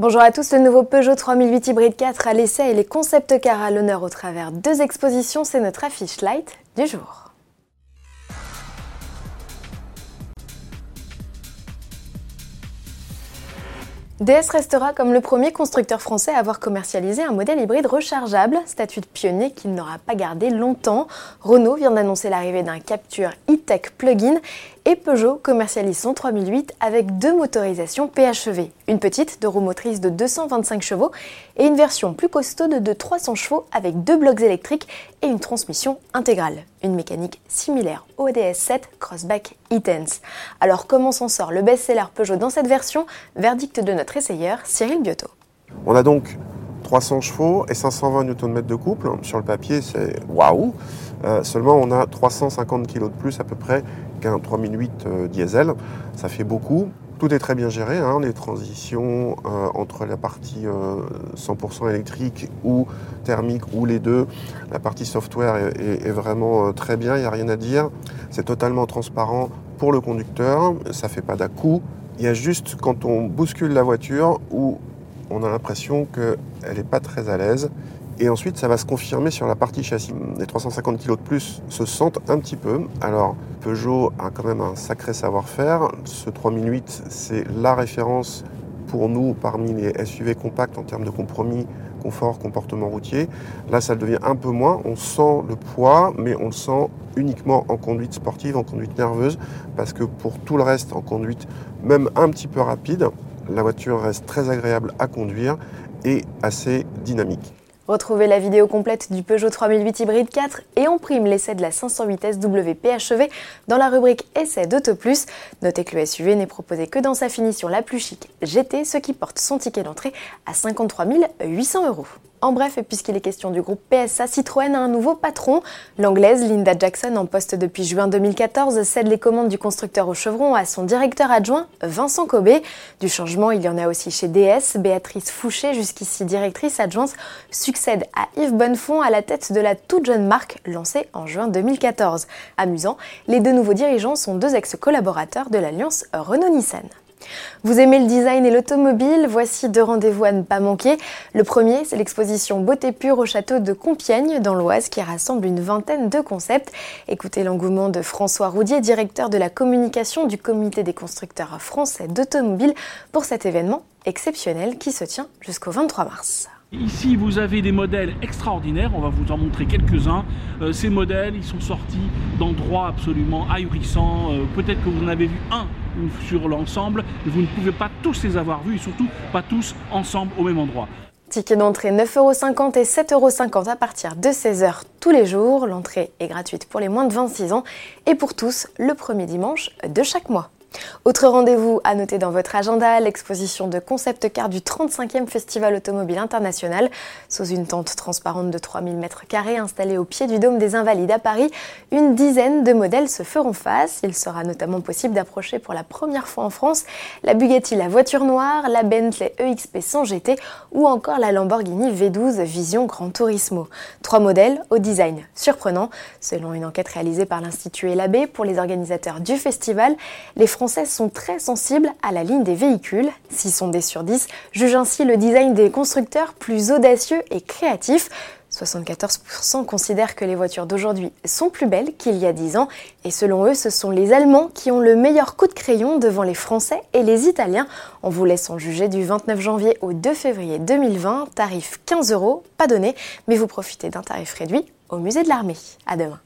Bonjour à tous, le nouveau Peugeot 3008 Hybride 4 à l'essai et les concepts cars à l'honneur au travers deux expositions, c'est notre affiche light du jour. DS restera comme le premier constructeur français à avoir commercialisé un modèle hybride rechargeable, statut de pionnier qu'il n'aura pas gardé longtemps. Renault vient d'annoncer l'arrivée d'un Capture e-Tech plug-in et Peugeot commercialise son 3008 avec deux motorisations PHEV, une petite de roue motrice de 225 chevaux et une version plus costaude de 300 chevaux avec deux blocs électriques et une transmission intégrale, une mécanique similaire au DS7 Crossback e-Tense. Alors comment s'en sort le best-seller Peugeot dans cette version? Verdict de notre essayeur Cyril Biotto. On a donc 300 chevaux et 520 Nm de couple. Sur le papier, c'est waouh euh, Seulement, on a 350 kg de plus à peu près qu'un 3008 euh, diesel. Ça fait beaucoup. Tout est très bien géré, hein, les transitions euh, entre la partie 100% électrique ou thermique ou les deux. La partie software est, vraiment très bien, il n'y a rien à dire. C'est totalement transparent pour le conducteur, ça ne fait pas d'à-coup. Il y a juste quand on bouscule la voiture où on a l'impression qu'elle n'est pas très à l'aise. Et ensuite, ça va se confirmer sur la partie châssis. Les 350 kg de plus se sentent un petit peu. Alors, Peugeot a quand même un sacré savoir-faire. Ce 3008, c'est la référence pour nous parmi les SUV compacts en termes de compromis, confort, comportement routier. Là, ça le devient un peu moins. On sent le poids, mais on le sent uniquement en conduite sportive, en conduite nerveuse, parce que pour tout le reste, en conduite même un petit peu rapide, la voiture reste très agréable à conduire et assez dynamique. Retrouvez la vidéo complète du Peugeot 3008 Hybride 4 et en prime l'essai de la 508 SW PHEV dans la rubrique Essai d'Auto Plus. Notez que le SUV n'est proposé que dans sa finition la plus chic GT, ce qui porte son ticket d'entrée à 53 800 euros. En bref, puisqu'il est question du groupe PSA, Citroën a un nouveau patron. L'anglaise Linda Jackson, en poste depuis juin 2014, cède les commandes du constructeur au chevron à son directeur adjoint, Vincent Cobé. Du changement, il y en a aussi chez DS. Béatrice Fouché, jusqu'ici directrice adjointe, succède à Yves Bonnefond à la tête de la toute jeune marque lancée en juin 2014. Amusant, les deux nouveaux dirigeants sont deux ex-collaborateurs de l'alliance Renault-Nissan. Vous aimez le design et l'automobile Voici deux rendez-vous à ne pas manquer. Le premier, c'est l'exposition Beauté pure au château de Compiègne, dans l'Oise, qui rassemble une vingtaine de concepts. Écoutez l'engouement de François Roudier, directeur de la communication du Comité des constructeurs français d'automobiles, pour cet événement exceptionnel qui se tient jusqu'au 23 mars. Ici, vous avez des modèles extraordinaires, on va vous en montrer quelques-uns. Euh, ces modèles, ils sont sortis d'endroits absolument ahurissants. Euh, peut-être que vous en avez vu un sur l'ensemble, mais vous ne pouvez pas tous les avoir vus et surtout pas tous ensemble au même endroit. Ticket d'entrée 9,50€ et 7,50€ à partir de 16h tous les jours. L'entrée est gratuite pour les moins de 26 ans et pour tous le premier dimanche de chaque mois. Autre rendez-vous à noter dans votre agenda, l'exposition de concept car du 35e Festival automobile international. Sous une tente transparente de 3000 m2 installée au pied du Dôme des Invalides à Paris, une dizaine de modèles se feront face. Il sera notamment possible d'approcher pour la première fois en France la Bugatti la voiture noire, la Bentley EXP 100 GT ou encore la Lamborghini V12 Vision Grand Turismo. Trois modèles au design surprenant. Selon une enquête réalisée par l'Institut Elabé pour les organisateurs du festival, les Français sont très sensibles à la ligne des véhicules. 6 sondés sur 10 jugent ainsi le design des constructeurs plus audacieux et créatif. 74% considèrent que les voitures d'aujourd'hui sont plus belles qu'il y a 10 ans et selon eux, ce sont les Allemands qui ont le meilleur coup de crayon devant les Français et les Italiens. On vous laisse en juger du 29 janvier au 2 février 2020, tarif 15 euros, pas donné, mais vous profitez d'un tarif réduit au musée de l'armée. À demain.